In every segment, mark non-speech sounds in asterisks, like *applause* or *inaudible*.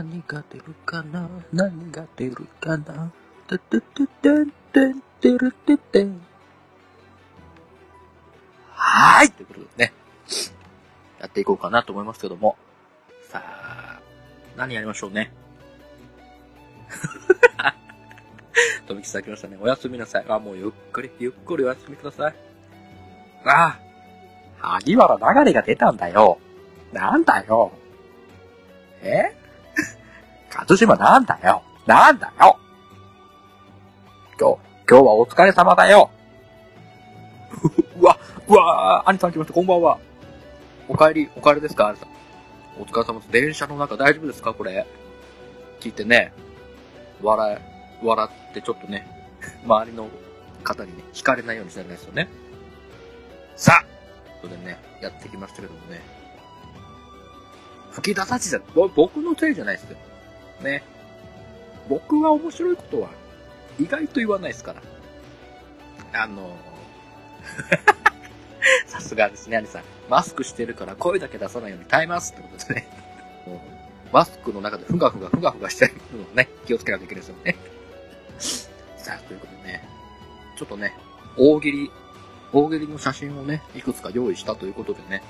何が出るかな？何が出るかな？てててててんてるてて。はーいということでね、やっていこうかなと思いますけども。さあ、何やりましょうね？とみきさん来ましたね。おやすみなさい。あ、もうゆっくり、ゆっくりおやすみください。ああ、萩原流れが出たんだよ。なんだよ。え？勝島なんだよ。なんだよ。今日、今日はお疲れ様だよ。うわ、うわ兄さん来ました。こんばんは。お帰り、お帰りですか兄さん。お疲れ様です。電車の中大丈夫ですかこれ。聞いてね。笑、笑ってちょっとね、周りの方にね、惹かれないようにしないですよね。さあということでね、やってきましたけどもね。吹き出させちゃ、僕のせいじゃないですよ。ね。僕は面白いことは意外と言わないですから。あの *laughs* さすがですね、兄さん。マスクしてるから声だけ出さないように耐えますってことでね。マスクの中でふがふがふがふがしてるのをね、気をつけないといけないですよね。さあ、ということでね、ちょっとね、大喜利、大喜利の写真をね、いくつか用意したということでね、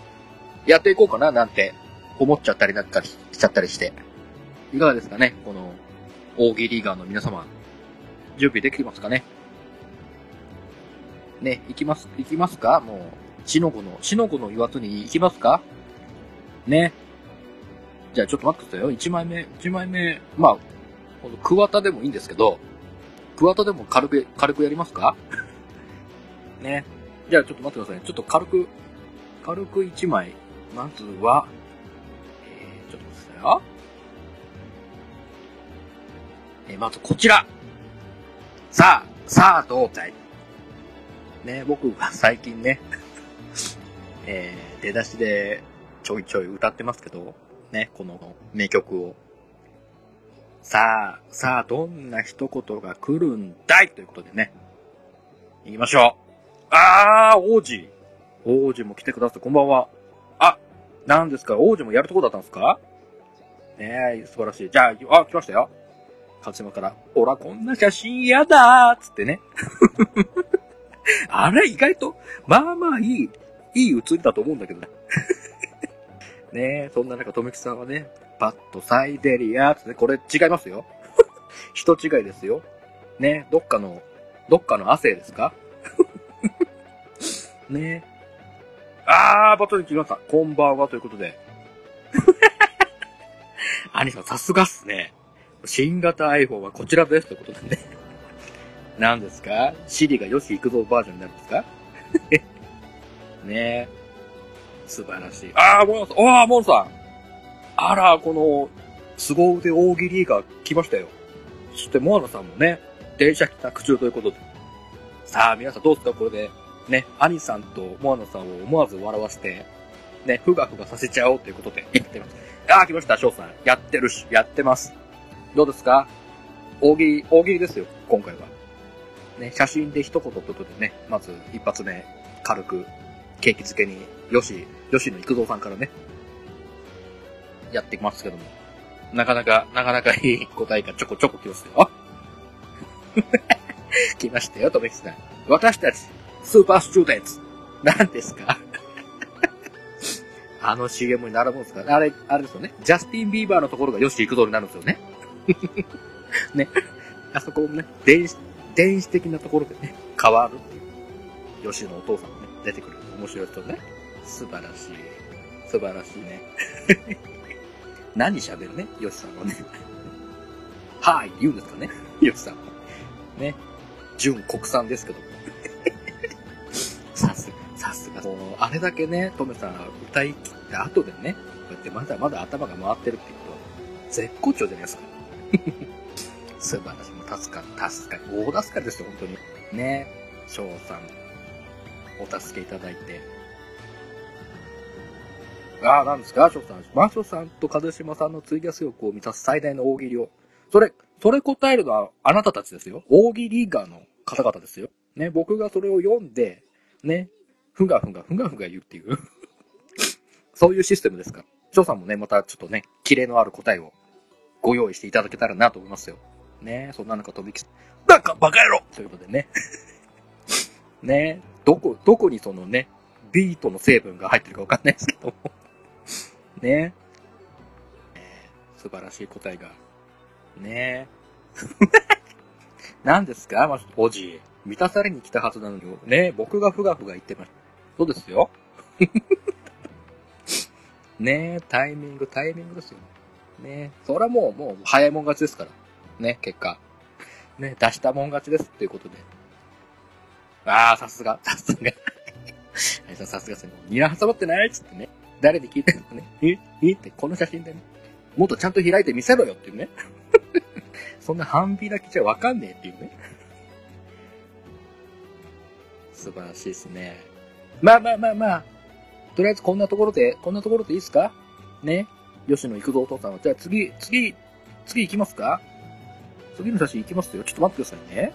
やっていこうかななんて思っちゃったりなんかしちゃったりして。いかがですかね？この、大喜利ガーの皆様。準備できてますかね？ね、行きます、行きますか？もう、しのこの、しのこの言わずに行きますか？ね。じゃあちょっと待ってくださいよ。1枚目、1枚目、まあ、この桑田でもいいんですけど、桑田でも軽く、軽くやりますか？*laughs* ね。じゃあちょっと待ってください。ちょっと軽く、軽く1枚。まずは、えー、ちょっと待ってくださいよ。えー、まずこちら。さあ、さあ、胴体。ね、僕が最近ね、*laughs* えー、出だしでちょいちょい歌ってますけど、ね、この名曲を。さあ、さあ、どんな一言が来るんだい？ということでね。行きましょう。あー、王子。王子も来てください。こんばんは。あ、何ですか？王子もやるとこだったんですか？ねえ、素晴らしい。じゃあ、あ、来ましたよ。勝島から、おら、こんな写真嫌だーつってね。*laughs* あれ、意外と、まあまあいい、いい写りだと思うんだけどね。*laughs* ねえ、そんな中、とめきさんはね、パッとサイデリアつって、これ違いますよ。*laughs* 人違いですよ。ねどっかの、どっかの亜生ですか？ねえあー、バトルに来ました。こんばんは、ということで。アニさん、さすがっすね。新型 iPhone はこちらですということでね。*laughs* 何ですか？シリがよし行くぞバージョンになるんですか？*laughs* ねえ。素晴らしい。ああ、モンさん、ああ、モンさん。あら、この、凄腕大喜利が来ましたよ。そして、モアナさんもね、電車帰宅中ということで。さあ、皆さんどうですか？これで。ね、アニさんとモアナさんを思わず笑わせて、ね、ふがふがさせちゃおうということで言ってます。ああ、来ました、翔さん。やってるし、やってます。どうですか？大喜利、大喜利ですよ、今回は。ね、写真で一言ということでね、まず一発目、軽く、ケーキ漬けに、よし、よしの育三さんからね、やってきますけども。なかなか、なかなかいい答えがちょこちょこ来ますよ。来ましたよ、とめきさん。私たち、スーパースチューデンツ。何ですか？*laughs* あの CM に並ぶんですかあれ、あれですよね。ジャスティン・ビーバーのところがよし行くぞになるんですよね。ね。あそこもね、電子、電子的なところでね、変わるっていう。吉野お父さんもね、出てくる。面白い人ね。素晴らしい。素晴らしいね。*laughs* 何喋るね、吉さんはね。はい、言うんですかね、吉さんは。ね。純国産ですけど。さす、さすが。もう、あれだけね、トメさん歌い切った後でね、こうやってまだまだ頭が回ってるっていうことは、絶好調じゃないですか。素晴らしい。もう助かる、助かる。大助かりですよ、本当に。ね。翔さん、お助けいただいて。ああ、なんですか？翔さん。マンショさんと風島さんの追加ス欲を満たす最大の大喜利を。それ、それ答えるのはあなたたちですよ。大喜利ガーの方々ですよ。ね、僕がそれを読んで、ね、ふがふがふがふが言うっていう *laughs* そういうシステムですから。翔さんもね、またちょっとね、キレのある答えをご用意していただけたらなと思いますよ。ねそんなのか飛びき、なんかバカ野郎ということでね。*laughs* ねどこ、どこにそのね、ビートの成分が入ってるかわかんないですけども。ねえ、素晴らしい答えが。ね *laughs* 何ですか？まおじ。満たされに来たはずなのに、ね僕がふがふが言ってました。そうですよ。*laughs* ねえ、タイミング、タイミングですよ。ねそれはもう、もう、早いもん勝ちですから。ね、結果。ね、出したもん勝ちですっていうことで。ああ、さすが、さすが。*laughs* はい、さすがですね。ニラ挟まってないっつってね。誰で聞いてるのね。*laughs* ええ？って、この写真でね。もっとちゃんと開いて見せろよっていうね。*laughs* そんな半開きじゃわかんねえっていうね。素晴らしいですね。まあまあまあまあ。とりあえずこんなところで、こんなところでいいですか？ね。吉野行くぞお父さんは。じゃあ次、次、次行きますか？次の写真行きますよ。ちょっと待ってくださいね。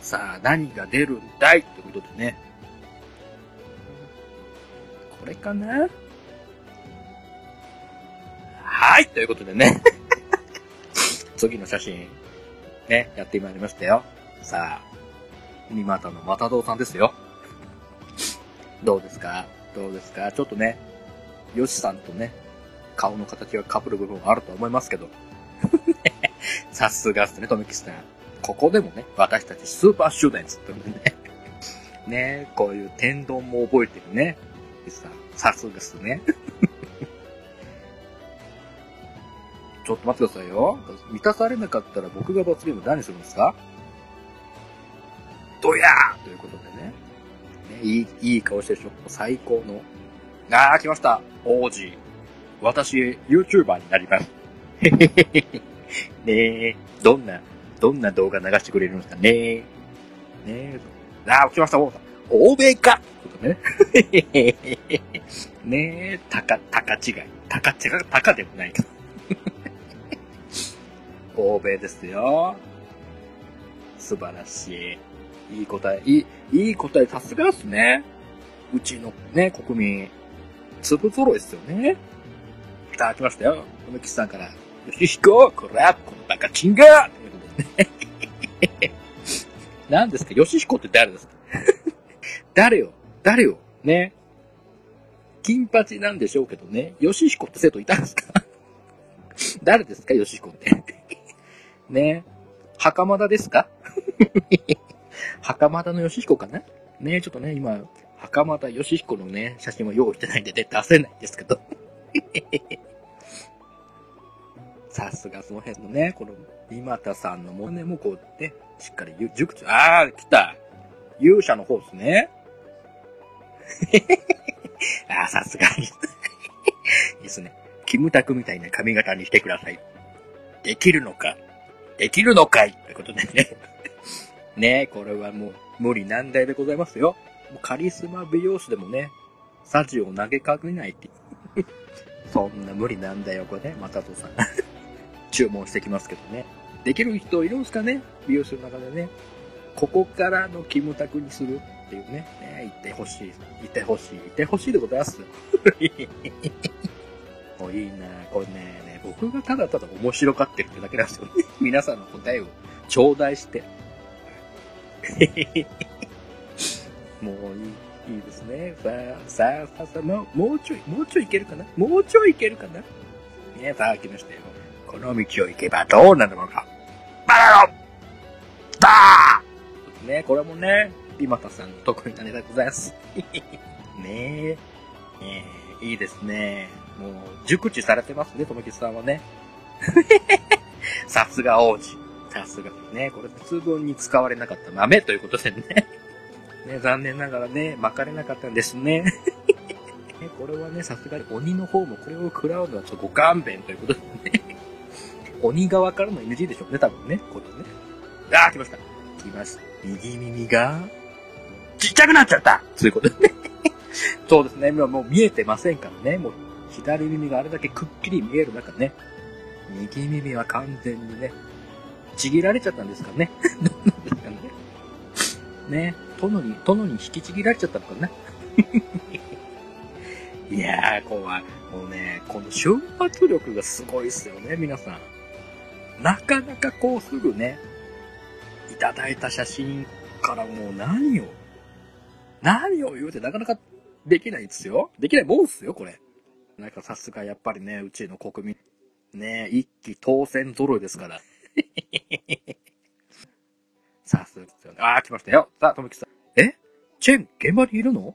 さあ、何が出るんだいってことでね。これかな？はい、ということでね。*laughs* 次の写真、ね、やってまいりましたよ。さあ、三股の又堂さんですよ。どうですか？どうですか？ちょっとね、ヨシさんとね、顔の形が被る部分はあると思いますけど。*laughs* さすがっすね、トミキスさん。ここでもね、私たちスーパー集団つってるんでね。*laughs* ねこういう天丼も覚えてるね。さ、すがっすね。*laughs* ちょっと待ってくださいよ。満たされなかったら僕が罰ゲーム何するんですか？ドヤーということでね。ねいい、いい顔してるでしょ。最高の。あー、来ました。王子。私、YouTuber になります。へへへへ。ねえ、どんな、どんな動画流してくれるんですかねねえ。あー、来ました、王さん。欧米かことね。*laughs* ねえ、たか、たか違い。たか違う、たかでもないけど。*laughs* 欧米ですよ。素晴らしい。いい答え、いい、いい答え、さすがっすね。うちのね、国民、粒揃いですよね。さあ、来ましたよ。梅吉さんから。よしひこ、こら、このバカチンガーということでね。*laughs* 何ですか？ヨシヒコって誰ですか？*laughs* 誰よ？誰よ？ね。金八なんでしょうけどね。ヨシヒコって生徒いたんですか？*laughs* 誰ですか？ヨシヒコって。ね。袴田ですか？袴田のヨシヒコかな？ねちょっとね、今、袴田ヨシヒコのね、写真を用意してないんで、出せないんですけど。*laughs* さすがその辺のね、この、今田さんのもね、もこうね、しっかり熟知、あー、来た。勇者の方ですね。*laughs* あー、さすが。*laughs* いいですね。キムタクみたいな髪型にしてください。できるのかできるのかいということでね。ねこれはもう無理難題でございますよ。もうカリスマ美容師でもね、サジを投げかけないって。そんな無理難題をこれね、またとさん。*laughs* 注文してきますけどね。できる人いるんすかね？美容師の中でね。ここからのキムタクにするっていうね。ね言ってほしい。言ってほしい。言ってほしいでございます。*laughs* もういいなこれね、ね、僕がただただ面白がってるってだけなんですよね。*laughs* 皆さんの答えを頂戴して。もういい、いいですね。さあ、さあ、さあ、さあ、もう、もうちょい、もうちょいいけるかな？もうちょいいけるかな？ねさあ、来ましたよ。この道を行けばどうなるのか。バラロダーねこれもね、今田さんの得意なネタでございます。*laughs* ねえ。ねいいですね。もう、熟知されてますね、ともきさんはね。*laughs* さすが王子。さすが。ね、これ普、通分に使われなかった豆ということでね。ね、残念ながらね、巻かれなかったんですね。*laughs* ねこれはね、さすがに鬼の方もこれを食らうのはちょっとご勘弁ということでね。鬼側からの NG でしょうね、多分ね。これね。あー、来ました。来ました。右耳が、ちっちゃくなっちゃったということでね。*laughs* そうですね。今もう見えてませんからね。もう左耳があれだけくっきり見える中ね。右耳は完全にね、ちぎられちゃったんですかね。*laughs* どうなんですかね。ね。殿に、殿に引きちぎられちゃったのかな。*laughs* いやー、怖い。もうね、この瞬発力がすごいっすよね、皆さん。なかなかこうすぐね、いただいた写真からもう何を、何を言うてなかなかできないですよ。できないもんっすよ、これ。なんかさすがやっぱりね、うちの国民、ね、一期当選揃いですから。*laughs* さすがですよね。あー、来ましたよ。さあ、ともきさん。え？チェーン、現場にいるの？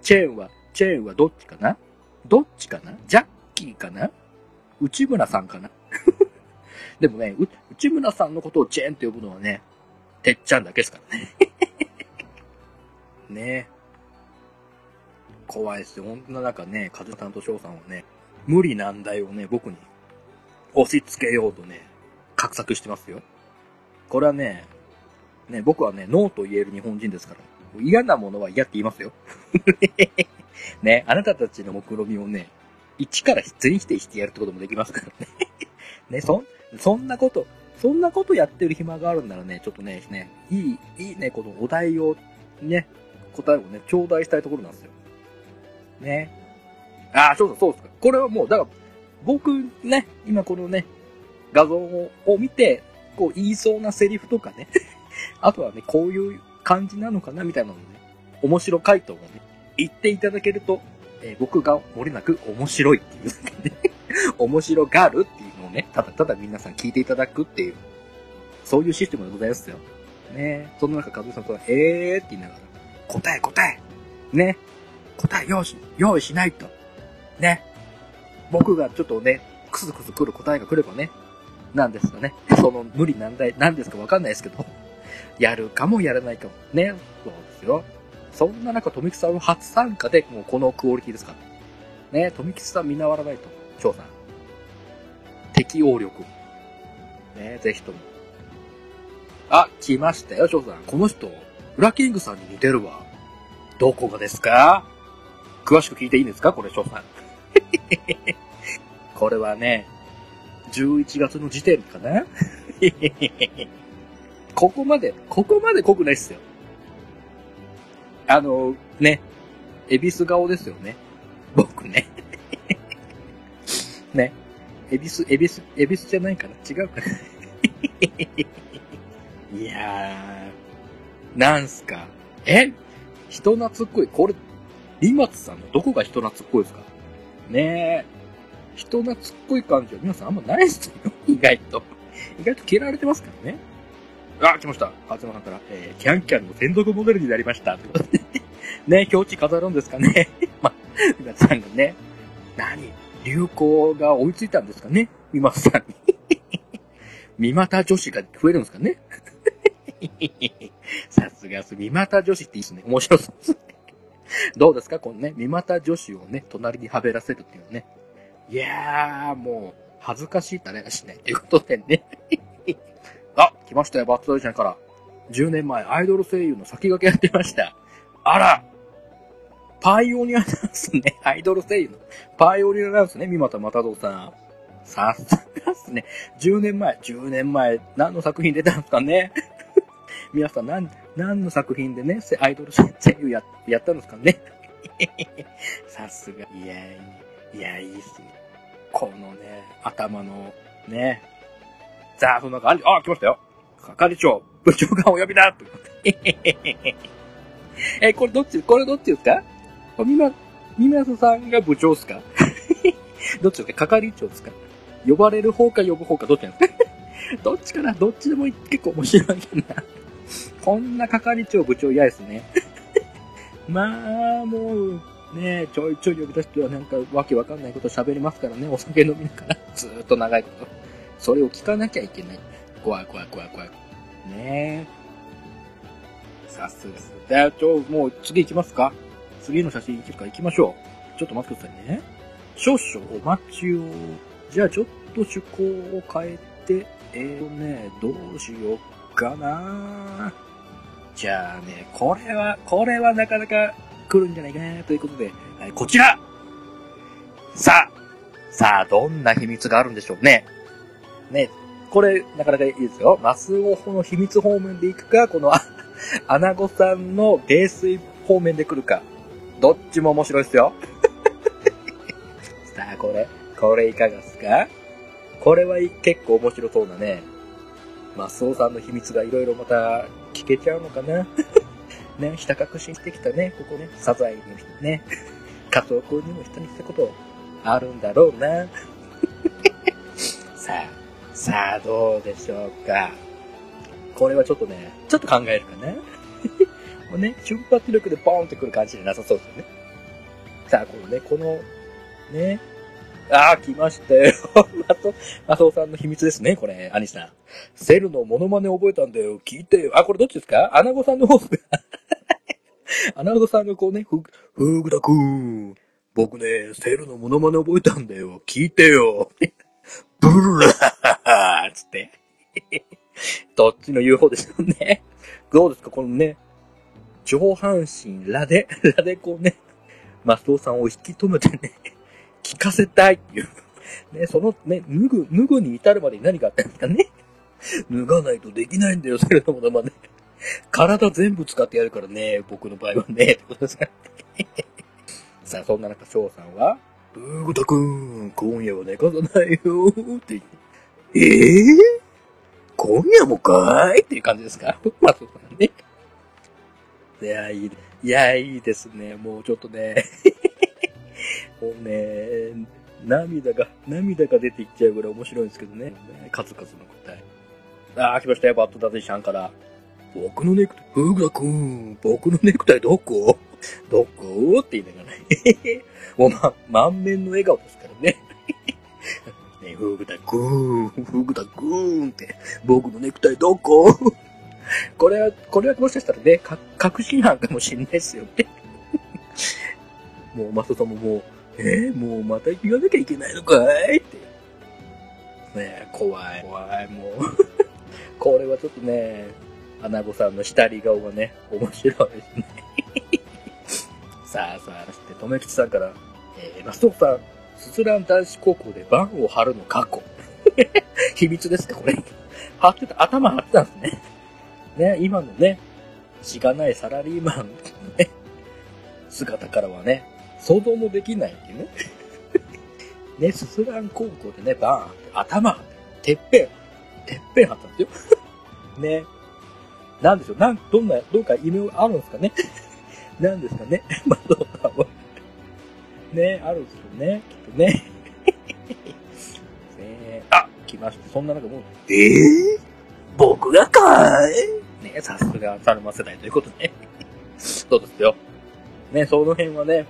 チェーンは、チェーンはどっちかな？どっちかな？ジャッキーかな？内村さんかな？*laughs* でもね、内村さんのことをチェーンって呼ぶのはね、てっちゃんだけですからね。*laughs* ね怖いですよ。ほんな中ね、カズさんと翔さんはね、無理難題をね、僕に押し付けようとね、画策してますよ。これはね、ね、僕はね、ノーと言える日本人ですから。嫌なものは嫌って言いますよ。*laughs* ね、あなたたちの目論見をね、一から全否定してやるってこともできますからね。*laughs* ね、そ、そんなこと、そんなことやってる暇があるんならね、ちょっとね、ね、いい、いいね、このお題を、ね、答えをね、頂戴したいところなんですよ。ね。ああ、そうそう、そうですか。これはもう、だから、僕ね、今このね、画像を見て、こう言いそうなセリフとかね、*laughs* あとはね、こういう感じなのかなみたいなのね、面白回答をね、言っていただけると、えー、僕が漏れなく面白いっていう、ね、*laughs* 面白がるっていうのをね、ただただ皆さん聞いていただくっていう、そういうシステムでございますよ。ねその中、かずさんとは、えーって言いながら、答え答えね答え用意し、用意しないと。ね。僕がちょっとね、クスクス来る答えが来ればね、なんですかね。その無理難題、なんですかわかんないですけど、*laughs* やるかもやらないかも。ね。そうですよ。そんな中、富木さんは初参加で、もうこのクオリティですから。ね、富木さん見習わないと。翔さん。適応力。ね、ぜひとも。あ、来ましたよ、翔さん。この人、フラキングさんに似てるわ。どこがですか？詳しく聞いていいんですか？これ、翔さん。*laughs* これはね、11月の時点かな *laughs* ここまで、ここまで濃くないっすよ。あの、ね、エビス顔ですよね。僕ね。*laughs* ね。エビス、エビス、エビスじゃないかな違うかな *laughs* いやー、なんすか。え？人懐っこい。これ、リマツさんのどこが人懐っこいですか？ねえ。人懐っこい感じは皆さんあんまないですよ。*laughs* 意外と。意外と嫌われてますからね。あ、来ました。松山さんから、えー、キャンキャンの専属モデルになりました。ということで、ね、表紙飾るんですかね。*laughs* ま皆さんがね、何流行が追いついたんですかね三松さんに。*laughs* 三股女子が増えるんですかねさすがす、三股女子っていいですね。面白そうですね。どうですかこのね、三股女子をね、隣にはべらせるっていうね。いやー、もう、恥ずかしいったねしない。ということでね。*laughs* あ、来ましたよ、バッツドイちゃんから。10年前、アイドル声優の先駆けやってました。あらパイオニアなんすね。*laughs* アイドル声優の。パイオニアなんすね、三股又蔵さん。さすがっすね。10年前、10年前、何の作品出たんですかね。*laughs* 皆さん、何、何の作品でね、アイドル声優や、やったんですかね。さすが。いやいや、いいっすね。このね、頭の、ね。さあ、その中、あ、来ましたよ。係長、部長がお呼びだと *laughs* え、これどっち、これどっちですか？みま、みまさんが部長っすか？*laughs* どっちですか係長ですか？呼ばれる方か呼ぶ方かどっちなんですか？*laughs* どっちかな？どっちでも結構面白いけどな。こんな係長部長嫌ですね。まあ、もう、ねえちょいちょい呼び出してはなんかわけわかんないこと喋りますからね、お酒飲みながら、ずーっと長いこと。それを聞かなきゃいけない。怖い怖い怖い怖い。ねえ。さすがです。じゃあ、ちょ、もう次行きますか次の写真行きますか行きましょう。ちょっと待ってくださいね。少々お待ちを。じゃあ、ちょっと趣向を変えて、えーとね、どうしようかなじゃあね、これは、これはなかなか来るんじゃないかなということで、はい、こちらさあ、さあ、どんな秘密があるんでしょうね。ね、これ、なかなかいいですよ。マスオホの秘密方面で行くか、この、*laughs* アナゴさんの泥酔方面で来るか。どっちも面白いですよ。*laughs* さあ、これ、これいかがですか？これは結構面白そうなね。マスオさんの秘密がいろいろまた聞けちゃうのかな？ね、ひた隠ししてきたね、ここね、サザエにね、*laughs* カツオ君にも人にしたことあるんだろうな。*laughs* さあ、さあどうでしょうか。これはちょっとね、ちょっと考えるかな。*laughs* もうね、瞬発力でボーンってくる感じじゃなさそうですよね。さあ、このね、この、ね、ああ、来ましたよ。マト、マトさんの秘密ですね、これ、アニさん。セルのモノマネ覚えたんだよ。聞いてよ。あ、これどっちですか？アナゴさんの方ですか？*laughs* アナゴさんがこうね、ふ、ふぐだくん。僕ね、セルのモノマネ覚えたんだよ。聞いてよ。*laughs* ブルラーつって。*laughs* どっちの言う方でしょうね。どうですかこのね、上半身らで、らでこうね、マスオさんを引き止めてね、聞かせたいっていう。ね、そのね、脱ぐ、脱ぐに至るまでに何があったんですかね。脱がないとできないんだよ、それのものまね。体全部使ってやるからね、僕の場合はね、ってことですから。さあ、そんな中、翔さんは、ブーグタくん、今夜は寝かさないよー、って言って、えぇ、ー、今夜もかーい？っていう感じですか？まあ、そうだね。いや、いい、いや、いいですね。もうちょっとね。もうね、涙が、涙が出ていっちゃうぐらい面白いんですけどね。数々の答え。あー、来ましたよ、バットダディシャンから。僕のネクタイ、フグラくん、僕のネクタイどこ？*laughs* どこ？って言いながらね。*laughs* もうま、満面の笑顔ですからね。*laughs* ね、フグタくん、フグタくんって、僕のネクタイどこ？これは、これはもしかしたらね、か、確信犯かもしれないですよね。もう、マスさんももう、えー、もうまた行かなきゃいけないのかい？って。ね怖い、怖い、もう。これはちょっとね、アナゴさんの下り顔がね、面白いですね。さあさあ、そして、とめきちさんから、えー、マストさん、すすらん男子高校でバンを張るの過去。*laughs* 秘密ですか、これ。張ってた、頭張ってたんですね。ね、今のね、しがないサラリーマンのね、姿からはね、想像もできないっていうね。*laughs* ね、すすらん高校でね、バーンって、頭、てっぺん、てっぺん張ったんですよ。ね。なんでしょう、なん、どんな、どうか夢あるんですかね？*laughs* なんですかね？*laughs* まあ、どうかは。ね、あるんですよね、きっとね。*laughs* ねあ、来ました。そんな中もう、えぇ、ー、僕がかい？ね、さすが、サルマ世代ということで、ね。そうですよ。ね、その辺はね、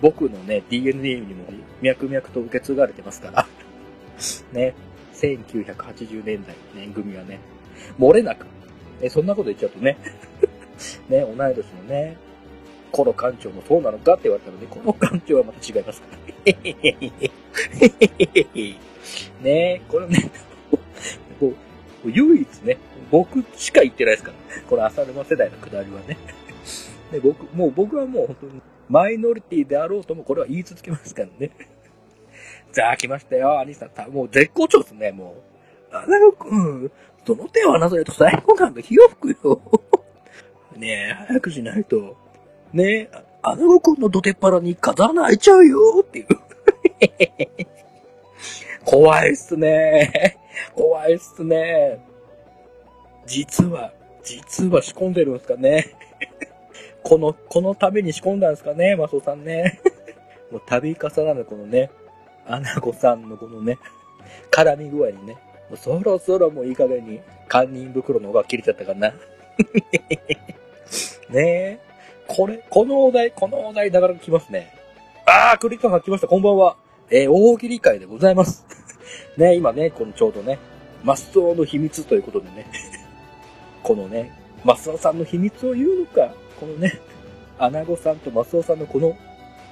僕のね、DNA にも脈々と受け継がれてますから。ね、1980年代のね、組はね、漏れなく、ね、そんなこと言っちゃうとね、*laughs* ね、同い年のね、コロ館長もそうなのかって言われたので、この館長はまた違いますから。*laughs* ねこれね、もう唯一ね、僕しか言ってないですから。ねこの浅沼世代のくだりはね。で僕、もう僕はもう本当にマイノリティであろうともこれは言い続けますからね。じゃあ来ましたよ、兄さん。もう絶好調ですね、もう。アナゴく、その手を離されると最高感が火を吹くよ。*laughs* ねえ、早くしないと。ねえ、アナゴくんの土手っ腹に風穴開いちゃうよっていう。*laughs* 怖いっすね。怖いっすね。実は、実は仕込んでるんですかね。*laughs* この、このために仕込んだんですかね、マスオさんね。もう度重なるこのね、アナゴさんのこのね、絡み具合にね、もうそろそろもういい加減に、堪忍袋の方が切れちゃったかな。*laughs* ねえ。これ、このお題、このお題なかなか来ますね。あー、クリッカーが来ました。こんばんは。えー、大喜利会でございます。*laughs* ね、今ね、このちょうどね、マスオの秘密ということでね、*laughs* このね、マスオさんの秘密を言うのか、このね、アナゴさんとマスオさんのこの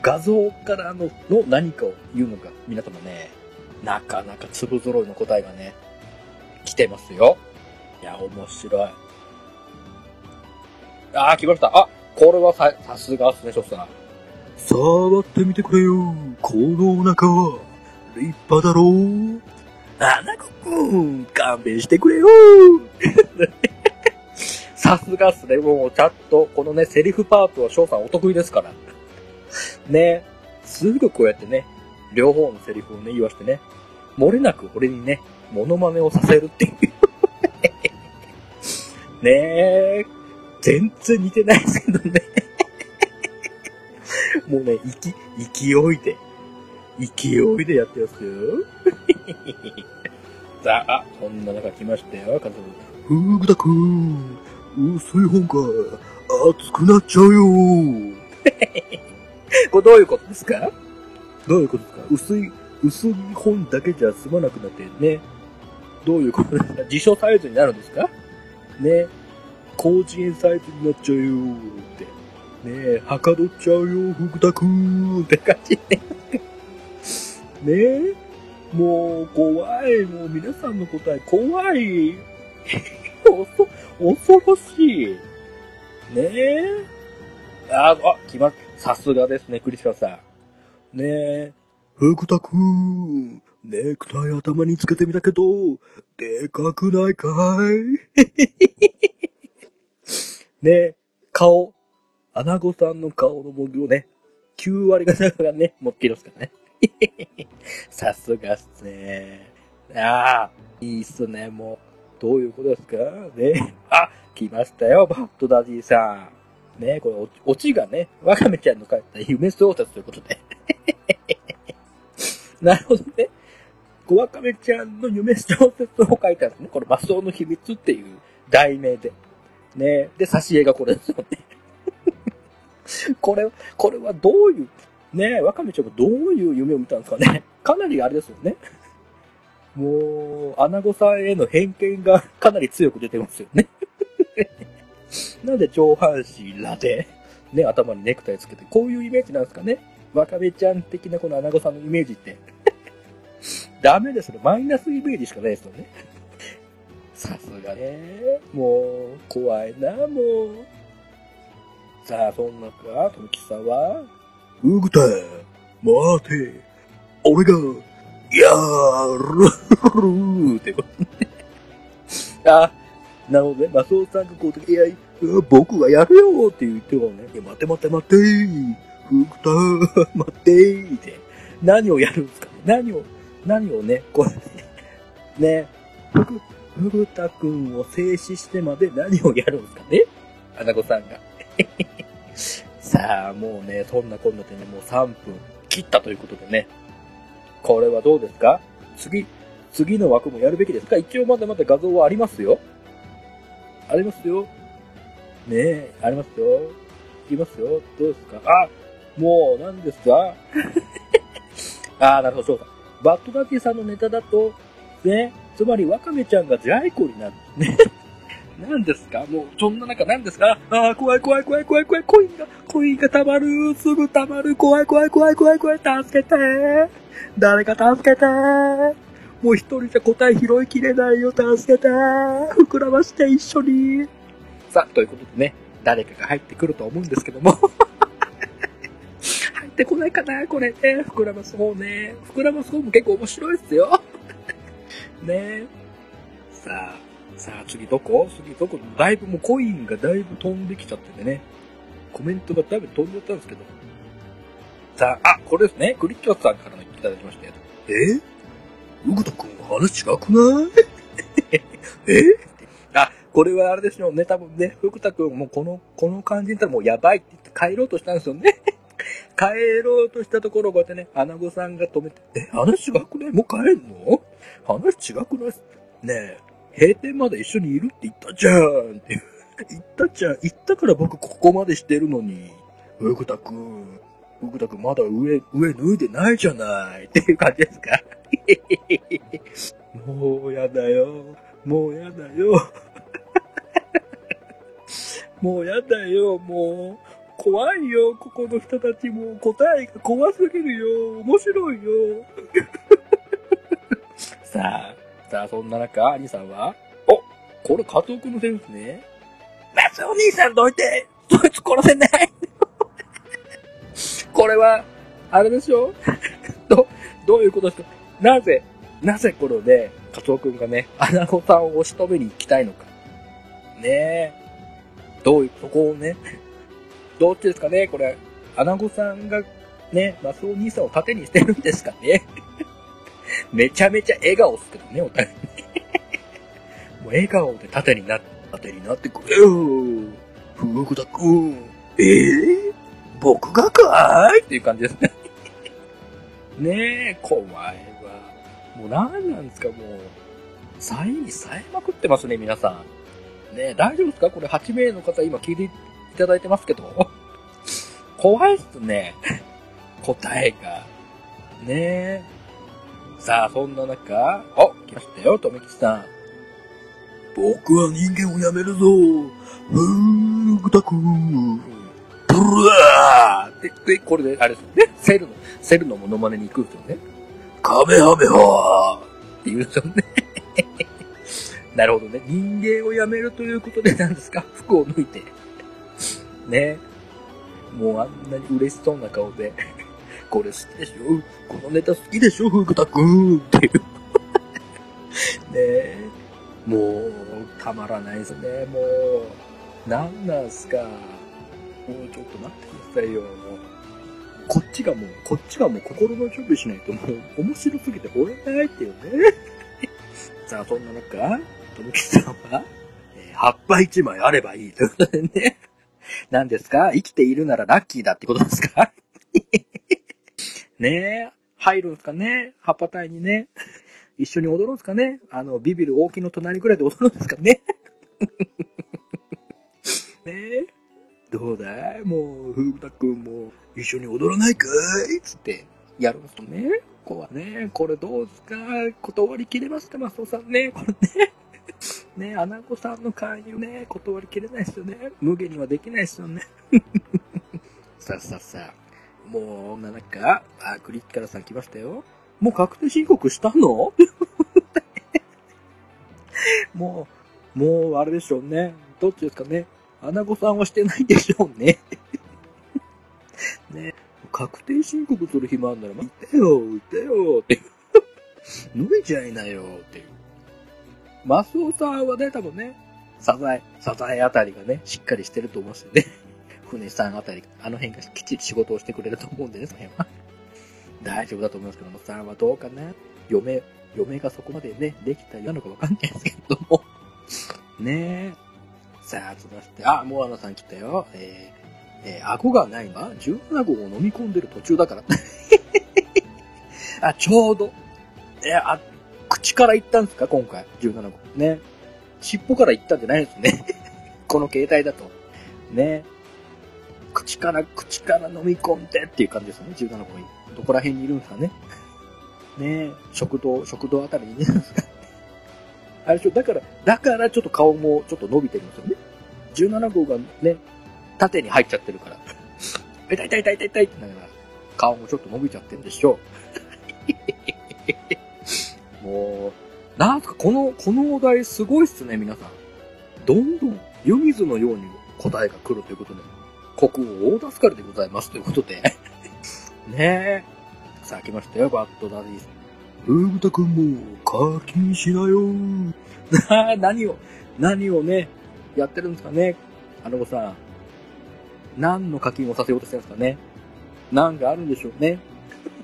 画像からのの何かを言うのか、皆様ね、なかなか粒揃いの答えがね、来てますよ。いや、面白い。あー、来ました。あ、これはさ、さすがっすね、ショッさん。触ってみてくれよ。このお腹は、立派だろう。アナゴくん、勘弁してくれよ。*laughs* さすがっすね。もう、ちゃんと、このね、セリフパートは翔さんお得意ですから。ね。すぐこうやってね、両方のセリフをね、言わしてね。漏れなく俺にね、モノマネをさせるっていう。ねえ、全然似てないですけどね。もうね、勢、勢いで、勢いでやってますよ。さあ、あ、そんな中来ましたよ、家族。ふぐだくん、薄い本か、熱くなっちゃうよ。*laughs* これどういうことですか？どういうことですか？薄い、薄い本だけじゃ済まなくなってね。どういうことですか？辞書サイズになるんですか？ね。広辞苑サイズになっちゃうよって。ねえ、はかどっちゃうよ、福田くんって感じで。*laughs* ねえ、もう怖い、もう皆さんの答え怖い。*laughs* 恐、恐ろしい。ねえ。あ、あ、来ます、さすがですね、クリスマスさん。ねえ、福田くん、ネクタイ頭につけてみたけど、でかくないかい？*laughs* ねえ、顔、アナゴさんの顔の模様ね、9割が中がね、持っていますからね。*laughs* さすがっすね。ああ、いいっすね、もう。どういうことですか？ね。あ、来ましたよ、バッドダディさん。ね、これ、オチがね、ワカメちゃんの書いた夢小説ということで。*laughs* なるほどね。小ワカメちゃんの夢小説を書いたんですね。これ、魔装の秘密っていう題名で。ねで、挿絵がこれですよね。*laughs* これ、これはどういう、ねワカメちゃんがどういう夢を見たんですかね。かなりあれですよね。もう、アナゴさんへの偏見がかなり強く出てますよね。*laughs* なんで上半身らで、*laughs* ね、頭にネクタイつけて、こういうイメージなんですかね？ワカメちゃん的なこのアナゴさんのイメージって。*laughs* ダメですね。マイナスイメージしかないですよね。さすがね。もう、怖いな、もう。さあ、そんなか、ときさんは、うぐた、待て、俺が、やーるってことね。あ、なるほどね。マスオさんがこう、いや、僕がやるよって言ってもね、いや、待て待て待て、ふぐた、*laughs* 待てーって。何をやるんですか？何を、何をね、これね、*laughs* ね、ふぐ、ふぐたくんを静止してまで何をやるんですか？ね？アナゴさんが。*laughs* さあ、もうね、そんなこんなでね、もう3分切ったということでね。これはどうですか？次、次の枠もやるべきですか？一応まだまだ画像はありますよ。ありますよ。ねえ、ありますよ。いきますよ。どうですか？あ、もう、何ですか？*laughs* ああ、なるほど、そうだ。バッドダディさんのネタだと、ね、つまりワカメちゃんがジャイコになる。ね。何ですか？もう、そんな中何ですか？ああ、怖い怖い怖い怖い怖い、コインが、コインが溜まる、すぐ溜まる、怖い怖い怖い怖い怖い、助けて誰か助けてもう一人じゃ答え拾いきれないよ、助けて膨らまして一緒にさあ、ということでね、誰かが入ってくると思うんですけども *laughs* 入ってこないかなこれね、膨らます方ね。膨らます方も結構面白いっすよ *laughs* ねさあ、さあ次どこ？次どこ？だいぶもうコインがだいぶ飛んできちゃっててね。コメントがだいぶ飛んじゃったんですけど。さあ、あ、これですね。クリッキョさんからのいただきましたよ。え？うぐとくん話違くない？*laughs* え？あ、これはあれでしょうね。多分ね、ふくたくんもこの、この感じにたらもうやばいって言って帰ろうとしたんですよね。*laughs* 帰ろうとしたところをこうやってね、アナゴさんが止めて、え、話違くない？もう帰んの？話違くない？ねえ、閉店まで一緒にいるって言ったじゃんって。言ったじゃん。言ったから僕ここまでしてるのに。ふぐたくん、ふぐたくんまだ上、上脱いでないじゃないっていう感じですか？もうやだよ。もうやだよ。もうやだよ、もう。怖いよ、ここの人たちも。答えが怖すぎるよ。面白いよ。*laughs* さあ、さあ、そんな中、兄さんは、おこれ、加藤くんのセリフですね。マスお兄さんどいてそいつ殺せないこれは、あれでしょ？ど、どういうことですか？なぜ、なぜこれで、加藤くんがね、アナゴさんを押し止めに行きたいのか。ねえ。どういう、そこをね、*laughs* どっちですかね？これ、アナゴさんがね、マスオ兄さんを盾にしてるんですかね？*laughs* めちゃめちゃ笑顔っすけどね、お互い。*laughs* もう笑顔で縦になって、になってくれよ。福田くん。ええー、僕がかーい？っていう感じですね。ねえ、怖い。もう何なんですか、もう。サインさえまくってますね、皆さん。ね、大丈夫ですか？これ8名の方今聞いていただいてますけど。*laughs* 怖いっすね。*laughs* 答えが。ね。さあ、そんな中、お、来ましたよ、とめきさん。僕は人間をやめるぞ。ふーぐたくん。ブラーって、で、これで、あれですよね。セルの、セルのモノマネに行くんですよね。カメハメハーって言うんですよね。*laughs* なるほどね。人間をやめるということで何ですか？*laughs* 服を脱いて。ね。もうあんなに嬉しそうな顔で、*laughs* これ好きでしょ？このネタ好きでしょ？ふぐたくんっていう。ねえ。もう、たまらないですね。もう、なんなんすか？もうちょっと待ってくださいよ。こっちがもう、こっちがもう心の準備しないともう面白すぎて追えないってよね。*laughs* さあ、そんな中、ともきさんは、えー、葉っぱ一枚あればいいということでね。何ですか？生きているならラッキーだってことですか？*laughs* ねえ、入るんすかね？葉っぱ隊にね。一緒に踊るんすかね？あの、ビビる大きの隣ぐらいで踊るんですかね？*laughs* ねえ。どうだい？もう、ふうたくんも一緒に踊らないかい？つってやるんすとね。こはね、これどうすか？断りきれますかマスオさんね。これね。ね、アナゴさんの勧誘ね、断りきれないですよね。無限にはできないですよね。*laughs* さあさあさあ。もう、なんか、あ、クリッカラさん来ましたよ。もう確定申告したの？*laughs* もう、もう、あれでしょうね。どっちですかね？アナゴさんはしてないでしょうね。*laughs* ね。確定申告する暇あんなら、いてよ、いてよ、って。脱いじゃいなよ、っていう。マスオさんはね、多分ね、サザエ、サザエあたりがね、しっかりしてると思うんですよね。*laughs* 船さんあたり、あの辺がきっちり仕事をしてくれると思うんでね、その辺は。大丈夫だと思いますけども、さんはどうかな嫁、嫁がそこまでね、できたようなのかわかんないですけども。ねえ。さあ、続きまして、あ、モアナさん来たよ。えー、えー、顎がないわ。17号を飲み込んでる途中だから。*laughs* あ、ちょうど。えあ、口から行ったんですか？今回。17号。ね。尻尾から行ったんじゃないですね。*laughs* この携帯だと。ね。口から、口から飲み込んでっていう感じですね。17号に。どこら辺にいるんですかね。ね食堂、食堂あたりにいるんですか。あれでしょ、だから、だからちょっと顔もちょっと伸びてるんですよね。17号がね、縦に入っちゃってるから。*laughs* 痛い痛い痛い痛い痛いってながら、顔もちょっと伸びちゃってるんでしょう。*laughs* もう、なんかこの、このお題すごいっすね、皆さん。どんどん湯水のように答えが来るということで、国王大助かりでございますということで。*laughs* ねえ。さあ来ましたよ、バッドダディさん。ふぐたくんも課金しなよ。*laughs* 何を、何をね、やってるんですかね。あの子さん。何の課金をさせようとしてるんですかね。なんかあるんでしょうね。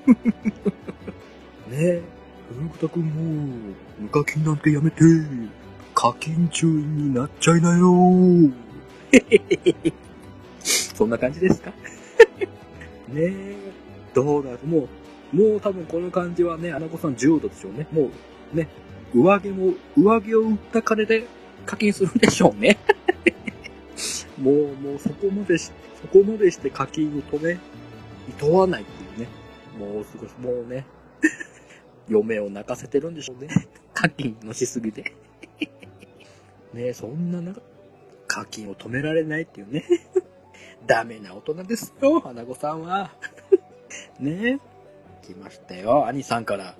*laughs* ねえ、ふぐたくんも、無課金なんてやめて、課金中になっちゃいなよ。*laughs* そんな感じですか？ねえ、どうだもう、もう多分この感じはね、アナゴさん10度でしょうね。もう、ね、上着も、上着を売った金で課金するでしょうね。*laughs* もう、もうそこまでし、そこまでして課金を止め、厭わないっていうね。もうすごい、もうね、*laughs* 嫁を泣かせてるんでしょうね。*laughs* 課金のしすぎて。ねそんな中、課金を止められないっていうね。ダメな大人ですよ、花子さんは。ねえ来ましたよ、兄さんから。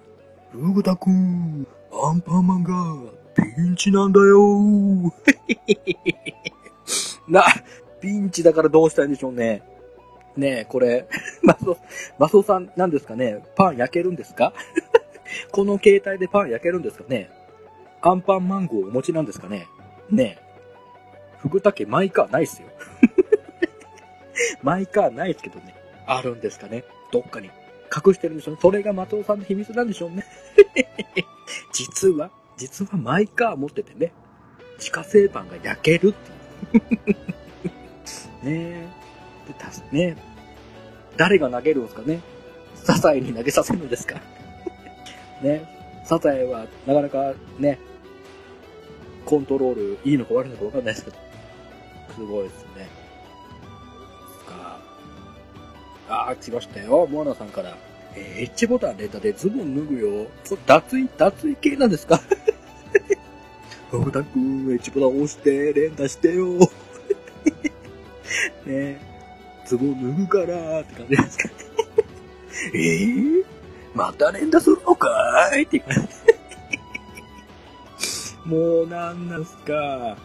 ルグタくん、アンパンマンがピンチなんだよ *laughs* な、ピンチだからどうしたいんでしょうね。ねえ、これ、*laughs* マスオ、マスオさんなんですかねパン焼けるんですか？*laughs* この携帯でパン焼けるんですかねアンパンマンゴーお持ちなんですかねねえ。ふぐたけマイカーないっすよ。マイカーないですけどね。あるんですかねどっかに隠してるんでしょうね。それが松尾さんの秘密なんでしょうね。*laughs* 実は、実はマイカー持っててね、自家製パンが焼けるっていう。*laughs* ねえ。で、たす、ね誰が投げるんですかねサザエに投げさせるんですか *laughs* ねサザエはなかなかね、コントロールいいのか悪いのかわかんないですけど、すごいですあー、来ましたよ。モアナさんから。えー、エッジボタン連打でズボン脱ぐよ。これ脱衣、脱衣系なんですか？ふたくん、エッジボタン押して、連打してよ。*laughs* ねえズボン脱ぐからって感じですか？*laughs* えー、また連打するのかい？って感じ。*laughs* もうなんなんすか？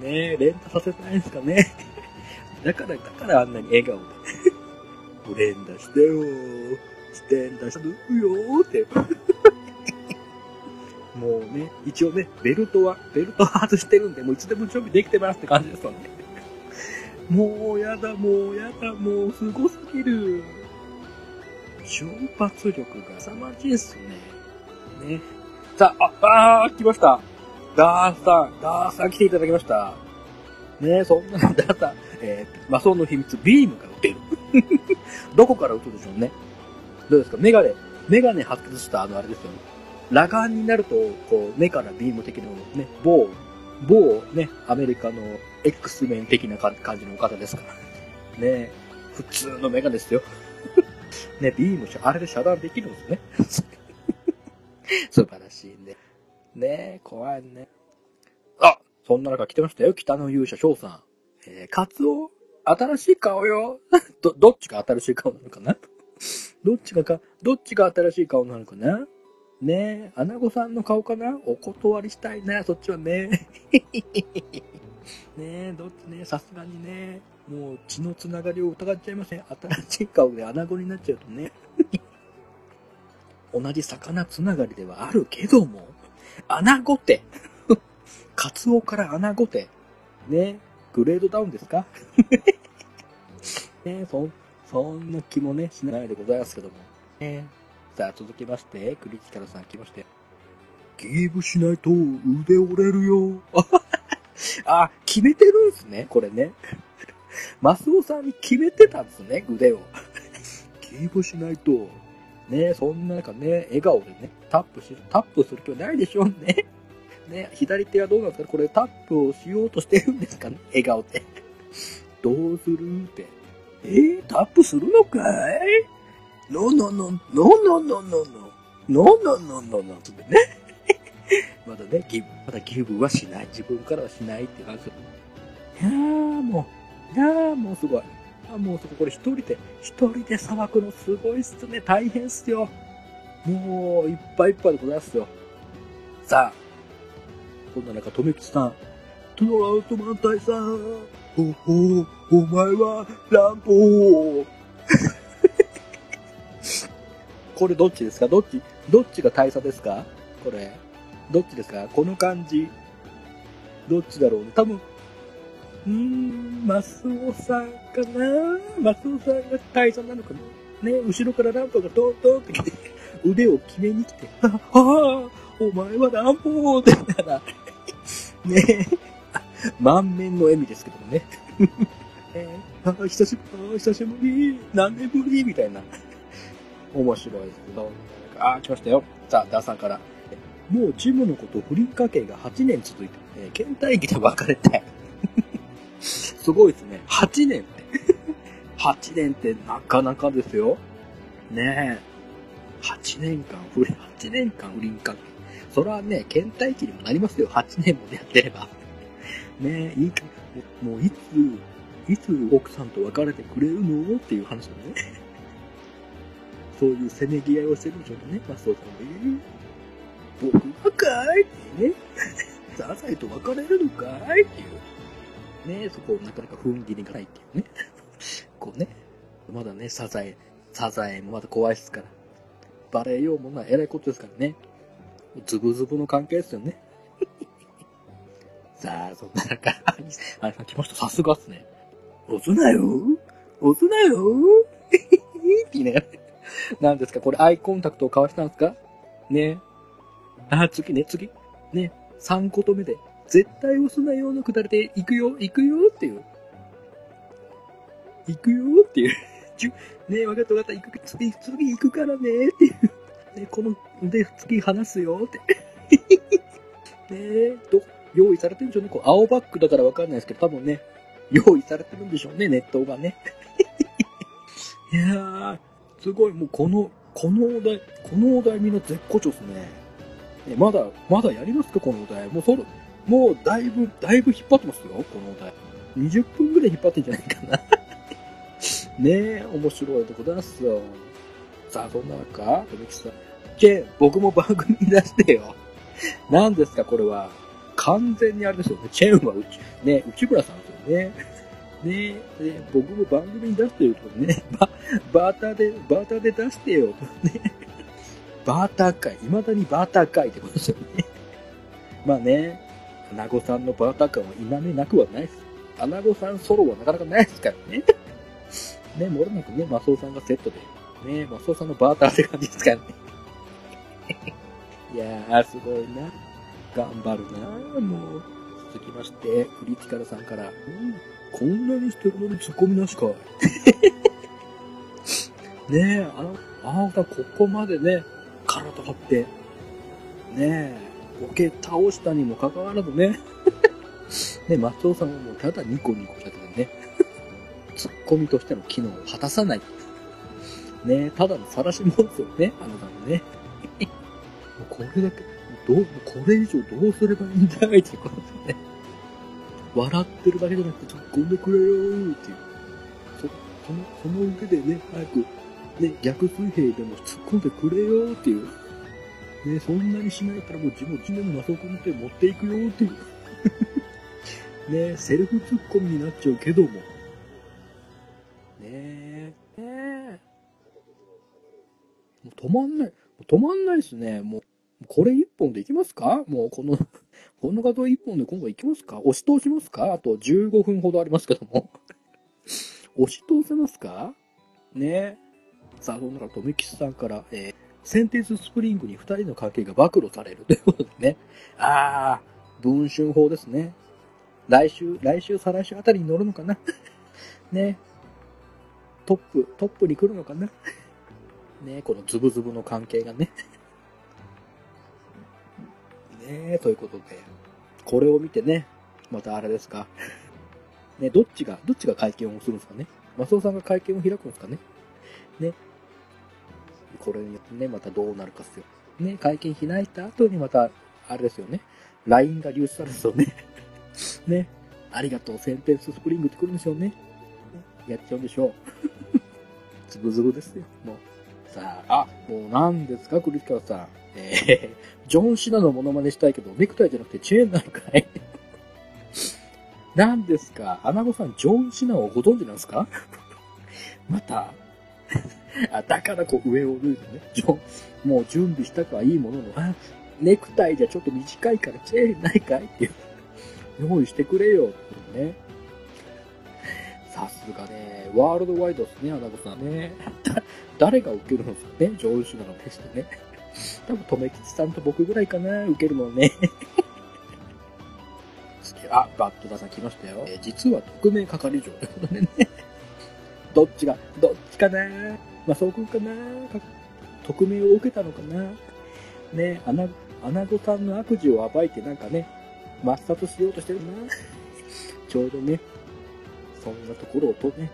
ねえ連打させたいんですかね？だから、だからあんなに笑顔で。連打してよ連打してるよって。*laughs* もうね、一応ね、ベルトは、ベルト外してるんで、もういつでも準備できてますって感じですもんね。もうやだ、もうやだ、もうすごすぎる。瞬発力が凄まじいっすね。ね。さあ、あ、あー、来ました。ダーさん、ダーさん来ていただきました。ねそんな、ダーさん、えー、魔装の秘密、ビームが撃てる。どこから撃つでしょうね。どうですか？メガネ、メガネ発掘したあのあれですよね。裸眼になると、こう、目からビーム的なね、某、某ね、アメリカの X メン的な感じのお方ですから。ね普通のメガネですよ。*laughs* ね、ビーム、あれで遮断できるんですね。*laughs* 素晴らしいね。ね怖いね。あそんな中来てましたよ。北の勇者翔さん。えー、カツオ新しい顔よ。ど、どっちが新しい顔なのかな？どっちがか、どっちが新しい顔なのかな？ねえ、アナゴさんの顔かな？お断りしたいな、そっちはね。*laughs* ねえ、どっちね、さすがにね、もう血のつながりを疑っちゃいません。新しい顔でアナゴになっちゃうとね。*laughs* 同じ魚つながりではあるけども、アナゴって、*laughs* カツオからアナゴって、ね、グレードダウンですか？*laughs* ねそ、そんな気もね、しないでございますけども。ねさあ、続きまして、クリティカルさん来まして。ギブしないと腕折れるよ。*laughs* あ、決めてるんすね、これね。マスオさんに決めてたんですね、腕を。ギブしないと。ねそんな中ね、笑顔でね、タップし、タップする気はないでしょうね。ね、左手はどうなんですかこれタップをしようとしてるんですかね？*laughs* 笑顔で。どうするって。えー、タップするのかい？ノーノーノー、ノーノーノーノーノー、ノーノーノーノーってね。*laughs* まだね、ギブ、まだギブはしない。自分からはしないって感じ。いやーもう、いやーもうすごい。あもうそここれ一人で、一人でさばくのすごいっすね。大変っすよ。もう、いっぱいいっぱいでございますよ。さあ、そんな中、とめきさん。トラウトマン大佐。おお、お前は、ランボー。これどっちですか？どっち、どっちが大佐ですか？これ。どっちですか？この感じ。どっちだろうね？多分、うーん、マスオさんかな？マスオさんが大佐なのかな？ね、後ろからランプがトントンって来て、腕を決めに来て、ああ、お前はランボーって言ったら、ねえ。*laughs* 満面の笑みですけどもね。*laughs* えー、あ、久しぶり、久しぶり、何年ぶり？みたいな。面白いですけど。あ、来ましたよ。さあ、ダーさんから。もうチームのこと不倫関係が8年続いて、えー、倦怠期で別れて。*laughs* すごいですね。8年って。8年ってなかなかですよ。ねえ。8年間不倫、8年間不倫関係。それはね、倦怠期にもなりますよ。8年もやってれば。*laughs* ね、いいか、もういつ、いつ奥さんと別れてくれるの？っていう話だね。*laughs* そういうせめぎ合いをしてるんでしょうね、マスオさんね。僕がかいってね。*laughs* サザエと別れるのかい？っていう。ねそこをなかなか踏ん切りがないっていうね。こうね。まだね、サザエ、サザエもまだ怖いですから。バレようもない偉いことですからね。ズブズブの関係ですよね。*laughs* さあ、そんな中、あれ、来ました。さすがっすね。押すなよ押すなよ *laughs* って言いながら。何ですか？これアイコンタクトを交わしたんですか？ねあ、次ね、次。ね、3言目で、絶対押すなよのくだりで、行くよ、行くよっていう。行くよっていう。*laughs* ねえ、分かった分かった、行く、次、次行くからねっていう。ねこの、で、次話すよって。*laughs* ねえ、ど、用意されてるんでしょうね。こう、青バックだから分かんないですけど、多分ね、用意されてるんでしょうね、ネットがね。*laughs* いやー、すごい、もうこの、このお題、このお題みんな絶好調ですね。ねまだ、まだやりますか、このお題。もうそれ、もうだいぶ、だいぶ引っ張ってますよ、このお題。20分ぐらい引っ張ってんじゃないかな。*laughs* ねえ、面白いとこだっすよ。さあ、そんな中、富木さん。チェーン、僕も番組に出してよ。何ですか、これは。完全にあれですよね。チェーンはうち、ね、内村さんですよね。ねえ、僕も番組に出してよとね、ババーターで、バーターで出してよね。バーター会、未だにバーター会ってことですよね。まあね、アナゴさんのバーター感は否めなくはないです。アナゴさんソロはなかなかないですからね。ね、もろなくね、マスオさんがセットで、ね、マスオさんのバーターって感じですからね。いやー、すごいな。頑張るなもう。続きまして、クリティカルさんから、うん、こんなにしてるのにツッコミなしかい。*laughs* ねえ、あ、あなたここまでね、体張って、ねえ、ボケ倒したにもかかわらずね、*laughs* ね、松尾さんはもうただニコニコしててね、*laughs* ツッコミとしての機能を果たさない。ねただの晒し者ですよね、あのさんね。もうこれだけ、どう、これ以上どうすればいいんだいってことでね。笑ってるだけじゃなくて、突っ込んでくれよーっていう。そ、その、その上でね、早く、ね、逆水平でも突っ込んでくれよーっていう。ね、そんなにしないからもう自分、自分のマソコンって持っていくよーっていう。*laughs* ね、セルフツッコミになっちゃうけども。ねえ、ねえ。もう止まんない。止まんないですね。もう、これ一本でいきますか？もうこの *laughs* この画像一本で今後いきますか？押し通しますか？あと15分ほどありますけども。押し通せますか？ね。さあ、そんなら、とめきさんから、えー、センテンススプリングに二人の関係が暴露される。*laughs* ということでね。あー、文春法ですね。来週、来週、再来週あたりに乗るのかな？*laughs* ね。トップ、トップに来るのかな？ね。このズブズブの関係がね。ねということで、これを見てね、またあれですか？*laughs* ね、どっちが、どっちが会見をするんですかね？マスオさんが会見を開くんですかね？ね。これによってね、またどうなるかっすよ。ね、会見開いた後にまた、あれですよね。LINE が流出されるんですよね。*laughs* ね。ありがとう、センテンススプリングってくるんですよね。やっちゃうんでしょう。*laughs* ズブズブですよ、もう。さあ、あ、もう何ですか、クリスカーさん。えー、ジョン・シナのモノマネしたいけど、ネクタイじゃなくてチェーンなのかい？*laughs* 何ですか？アナゴさん、ジョン・シナをご存知なんですか？*laughs* また、*laughs* あ、だからこう上を脱いでね、ジョン、もう準備したくはいいものの、あ、ネクタイじゃちょっと短いからチェーンないかい？っていう、用意してくれよ。ってね。さすがね、ワールドワイドですね、アナゴさんね。誰が受けるのですかね、ジョン・シナのテストね。多分、とめきちさんと僕ぐらいかな、受けるのね。*laughs* あ、バットダさん来ましたよ。えー、実は特命係長ということでね。*laughs* どっちが、どっちかなまあ、そうくんかな匿名を受けたのかなね、アナ、アナゴさんの悪事を暴いてなんかね、抹殺しようとしてるな。*laughs* ちょうどね、そんなところをとね、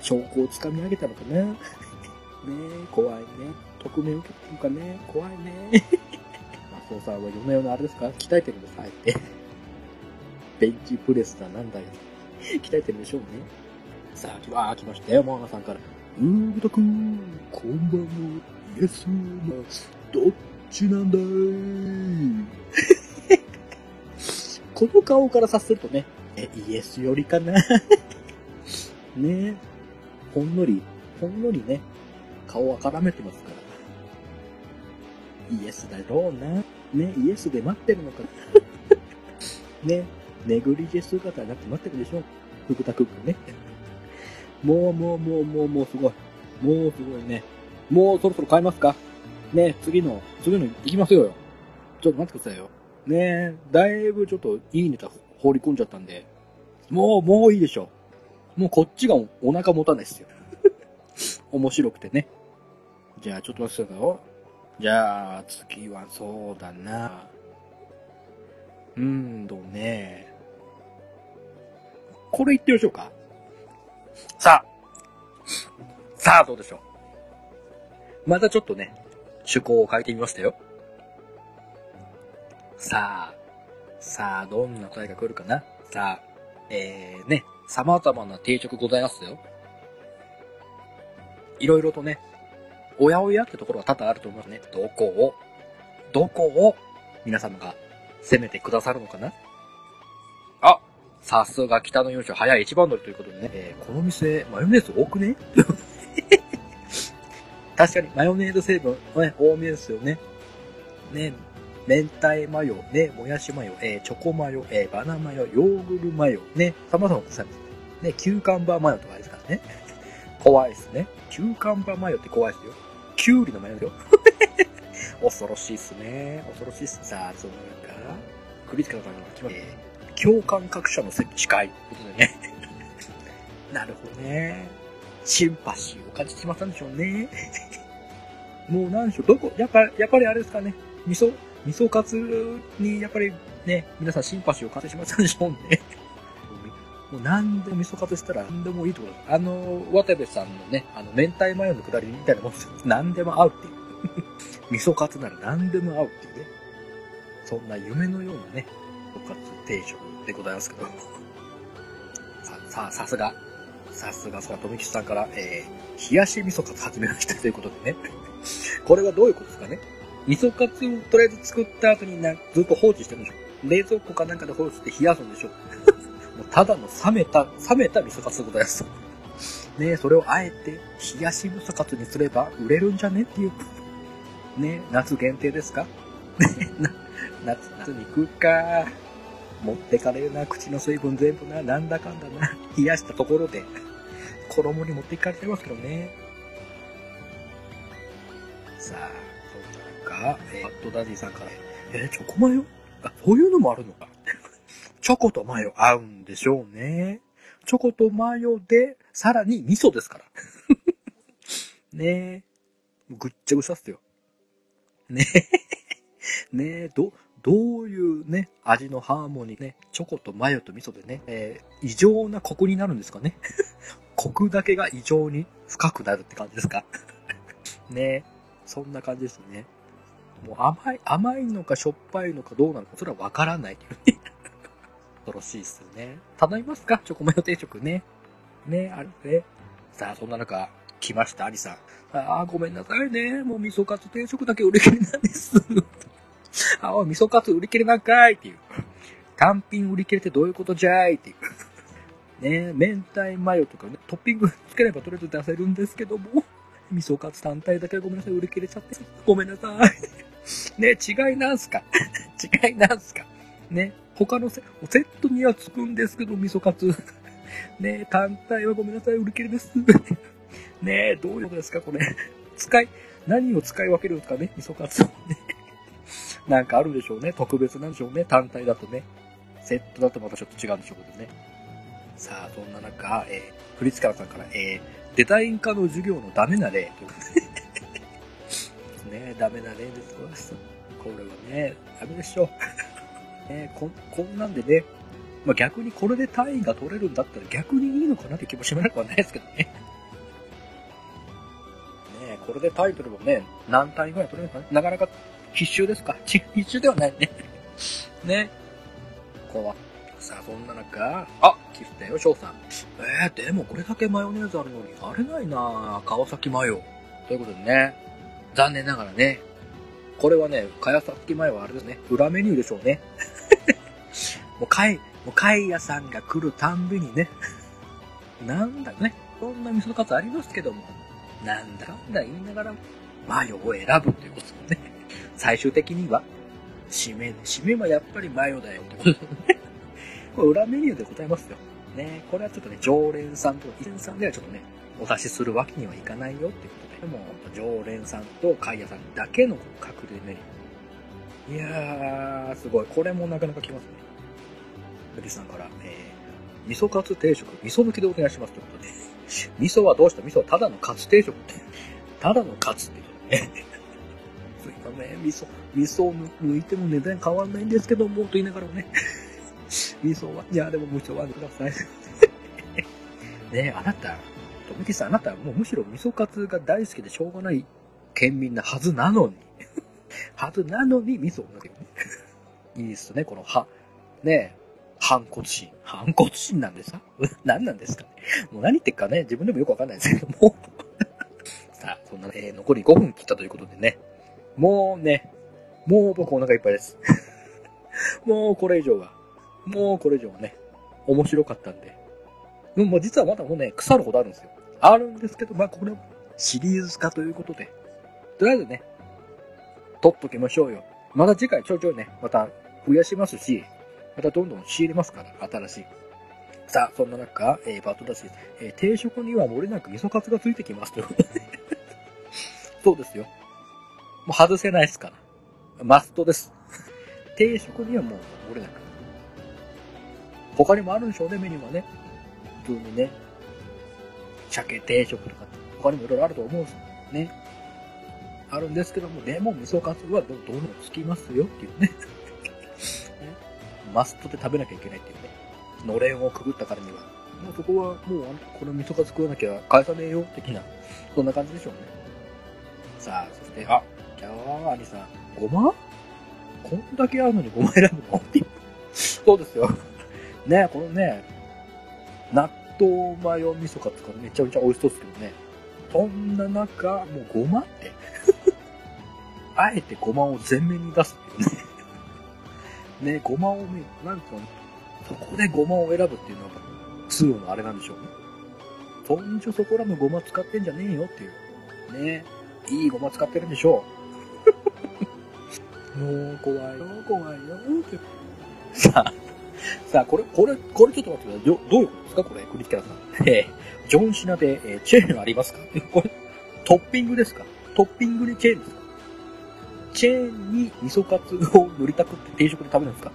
証拠をつかみ上げたのかな。ね怖いね。匿名受けてるかね。怖いね。マスオさんは夜な夜なあれですか鍛えてるんです、あえて。ベンチプレスだなんだよ。鍛えてるんでしょうね。さあ、わー来ましたよ、モアナさんから。うーぶたくん、こんばんは。イエスマス、どっちなんだい？この顔からさせるとね、え、イエスよりかな *laughs* ねほんのり、ほんのりね、顔は絡めてますから。イエスだろうな。ね、イエスで待ってるのか。*laughs* ね、ネグリジェ姿になって待ってるでしょ。福田くんがね。もうもうもうもうもうすごい。もうすごいね。もうそろそろ買いますかね、次の、次の行きますよよ。ちょっと待ってくださいよ。ね、だいぶちょっといいネタ放り込んじゃったんで、もう、もういいでしょ。もうこっちがお腹持たないですよ。*laughs* 面白くてね。じゃあ、ちょっと待ってくださいよ。じゃあ、次はそうだな。うんとね。これ言ってみましょうか。さあ。さあ、どうでしょう。またちょっとね、趣向を変えてみましたよ。さあ、さあ、どんな答えが来るかなさあ、えー、ね、様々な定食ございますよ。いろいろとね、おやおやってところは多々あると思いますね。どこを、どこを皆様が攻めてくださるのかな？あ、さすが北の4章早い一番乗りということでね、えー、この店、マヨネーズ多くね？*laughs* 確かにマヨネーズ成分、ね、多めですよね。ね、明太マヨ、ね、もやしマヨ、えー、チョコマヨ、えー、バナマヨ、ヨーグルマヨ、ね、様々なさね、キューカンバーマヨとかですからね。怖いですね。キューカンバーマヨって怖いですよ。キュウリのマヨですよ。*laughs* 恐ろしいっすね。恐ろしいっす。さあ、その中、クリスカルさんが来ました。えー、共感覚者の司会。ということでね。*laughs* なるほどね。シンパシーを感じてしまったんでしょうね。*laughs* もう何でしょう、どこ、やっぱ、やっぱりあれですかね。味噌、味噌カツにやっぱりね、皆さんシンパシーを感じてしまったんでしょうね。もう何でも味噌カツしたら何でもいいところあの、渡部さんのね、あの、明太マヨのくだりみたいなもんですよ。何でも合うっていう。*laughs* 味噌カツなら何でも合うっていうね。そんな夢のようなね、味噌カツ定食でございますけど。*laughs* さ、さあ、さすが。さすが、そら、富吉さんから、えー、冷やし味噌カツ始めましたということでね。*laughs* これはどういうことですかね味噌カツをとりあえず作った後にな、ずっと放置してるんでしょ冷蔵庫かなんかで放置して冷やすんでしょうただの冷めた、冷めた味噌カツでございます。ねそれをあえて冷やし味噌カツにすれば売れるんじゃねっていう。ね夏限定ですか？*laughs* ね夏、夏に食うか。持ってかれるな、口の水分全部な、なんだかんだな、冷やしたところで、衣に持っていかれちゃいますけどね。さあ、そんな中、えー、バッドダディさんから、えー、チョコマヨあ、そういうのもあるのか。チョコとマヨ合うんでしょうね。チョコとマヨで、さらに味噌ですから。*laughs* ねえ。ぐっちゃぐちゃっすよ。ねえ。ねえ、ど、どういうね、味のハーモニーね、チョコとマヨと味噌でね、えー、異常なコクになるんですかね。*laughs* コクだけが異常に深くなるって感じですか。*laughs* ねえそんな感じですね。もう甘い、甘いのかしょっぱいのかどうなのか、それはわからないっていうね。恐ろしいっすね。頼みますか？チョコマヨ定食ね。ね、あれね。さあ、そんな中、来ました、アリさん。ああ、ごめんなさいね。もう味噌カツ定食だけ売り切れなんです。*laughs* ああ、味噌カツ売り切れなんかいっていう。単品売り切れてどういうことじゃいっていう。ね明太マヨとかね、トッピングつければとりあえず出せるんですけども、味噌カツ単体だけごめんなさい、売り切れちゃって。ごめんなさい。ね違いなんすか？違いなんすか？*laughs* ね他のセセットにはつくんですけど、味噌カツ。*laughs* ねえ単体はごめんなさい、売り切れです。*laughs* ねえどういうことですか、これ。使い、何を使い分けるんですかね、味噌カツをね。*laughs* なんかあるでしょうね。特別なんでしょうね。単体だとね。セットだとまたちょっと違うんでしょうけどね。さあ、そんな中、えー、フリツカラさんから、えー、デザイン科の授業のダメな例ということで。ねダメな例です。これはね、ダメでしょう。ねこ、こんなんでね、まあ、逆にこれで単位が取れるんだったら逆にいいのかなって気もしばらくはないですけどね。*laughs* ねこれでタイトルもね、何単位ぐらい取れるのかな？なかなか必修ですか？*laughs* 必修ではないね。*laughs* ね。こうは。さあ、そんな中、あ、キスだよ、翔さん。えー、でもこれだけマヨネーズあるのに、あれないな川崎マヨ。ということでね、残念ながらね、これはね、川崎マヨはあれですね、裏メニューでしょうね。*laughs* もう、かい、もう、貝屋さんが来るたんびにね、なんだね、そんな味噌カツありますけども、なんだかんだ言いながら、マヨを選ぶっていうことですね。最終的には、締め、締めはやっぱりマヨだよってことですね。*laughs* これ裏メニューでございますよ。ね、これはちょっとね、常連さんと一連さんではちょっとね、お出しするわけにはいかないよってことで、も、常連さんと貝屋さんだけの隠れメニュー。いやー、すごい。これもなかなか来ますね。富士さんから、えー、味噌カツ定食、味噌抜きでお願いしますということで。味噌はどうした？味噌はただのカツ定食って。ただのカツって *laughs* ことね。すいません、味噌、味噌を抜いても値段変わんないんですけども、と言いながらもね。*laughs* 味噌は、いや、でも無償はください。*laughs* ねあなた、富士さ、あなたはもうむしろ味噌カツが大好きでしょうがない県民なはずなのに。*laughs* はずなのに味噌を抜けるね。いいですね、このは、ね反骨心。反骨心なんですか？*laughs* 何なんですかね？もう何言ってっかね、自分でもよくわかんないですけども。*laughs* さあ、そんな、えー、残り5分切ったということでね。もうね、もう僕お腹いっぱいです。もうこれ以上は、もうこれ以上はね、面白かったんで。もう実はまだもうね、腐るほどあるんですよ。あるんですけど、まあこれはシリーズ化ということで。とりあえずね、取っときましょうよ。また次回ちょいちょいね、また増やしますし、またどんどん仕入れますから、新しい。さあ、そんな中、えー、バットだし、えー、定食には漏れなく味噌カツがついてきますという。*laughs* そうですよ。もう外せないですから。マストです。定食にはもう漏れなく。他にもあるんでしょうね、メニューはね。普通にね。鮭定食とか、他にもいろいろあると思うんですね。あるんですけども、でも味噌カツはどどうもつきますよっていうね。*laughs* マストで食べなきゃいけないっていうね。のれんをくぐったからには。もうそこは、もう、この味噌カツ食わなきゃ返さねえよ、的な。そんな感じでしょうね。さあ、そして、あ、じゃあ、アニさん、ごま？こんだけあるのにごま選ぶの？って。そうですよ。ねこのね、納豆マヨ味噌カツがめちゃめちゃ美味しそうですけどね。そんな中、もうごまって *laughs* あえてごまを前面に出すっていうねね、ごまをね、なんか、そこでごまを選ぶっていうのは、通のあれなんでしょうね。そんじょそこらのごま使ってんじゃねえよっていう。ね、いいごま使ってるんでしょう。*laughs* もう怖いよ、怖いよ、って。さあ、*laughs* さあ、これ、これ、これちょっと待ってください。どどういうことですか？これ、クリスキャラさん。*laughs* えー、ジョンシナで、えー、チェーンありますか？*laughs* これ、トッピングですか？トッピングにチェーンですか？チェーンに味噌カツを塗りたくって定食で食べるんですか？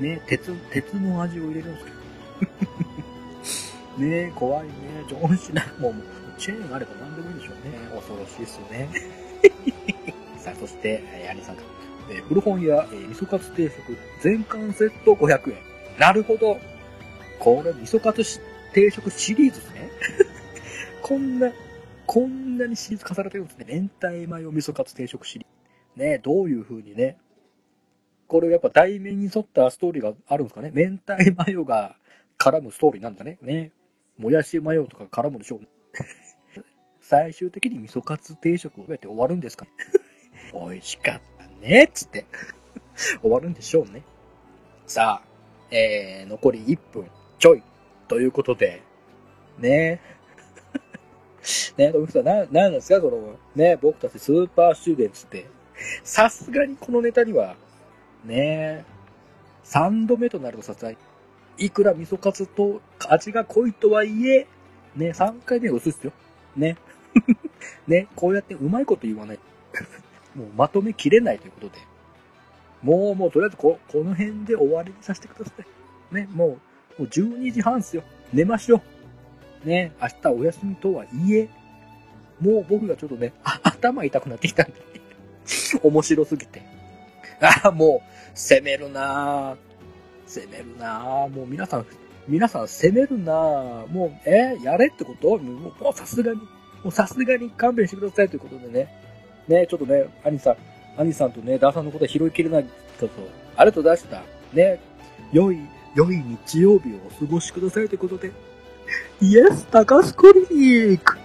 ね鉄、鉄の味を入れるんですけど。ね怖いね。上司な、もう、チェーンあれば何でもいいでしょうね。恐ろしいですよね。さあ、そして、えー、アニさんから。え、古本屋、え、味噌カツ定食、全巻セット500円。なるほど。これ、味噌カツ定食シリーズですね。*laughs* こんな、こんなにシリーズ化されてるんですね。明太マヨ味噌カツ定食シリーズ。ね、どういう風にね。これやっぱ題名に沿ったストーリーがあるんですかね。明太マヨが絡むストーリーなんだね。ね。もやしマヨとか絡むでしょう、*laughs* 最終的に味噌カツ定食をやって終わるんですか。*laughs* 美味しかったね、っつって *laughs* 終わるんでしょうね。さあ、えー、残り1分ちょい。ということで、ね *laughs* ね、富さん、な、なんですか？その、ね、僕たちスーパースチューデンツって。さすがにこのネタには、ね、3度目となるとさ、いくら味噌カツと味が濃いとはいえ、ね、3回目は薄いっすよ。ね。*laughs* ね、こうやってうまいこと言わない。もうまとめきれないということで。もう、もう、とりあえずこ、この辺で終わりにさせてください。ね、もう、もう12時半っすよ。寝ましょう。ね、明日お休みとはいえ、もう僕がちょっとね、頭痛くなってきたんで *laughs* 面白すぎて。ああ、もう、攻めるなぁ。攻めるなぁ。もう皆さん、皆さん攻めるなぁ。もう、えー、やれってこと？もうさすがに、もうさすがに勘弁してくださいということでね。ね、ちょっとね、兄さん、兄さんとね、ダーさんのことは拾いきれないけど、ありがとうございました。ね、良い、良い日曜日をお過ごしくださいということで。イエス、高須クリニック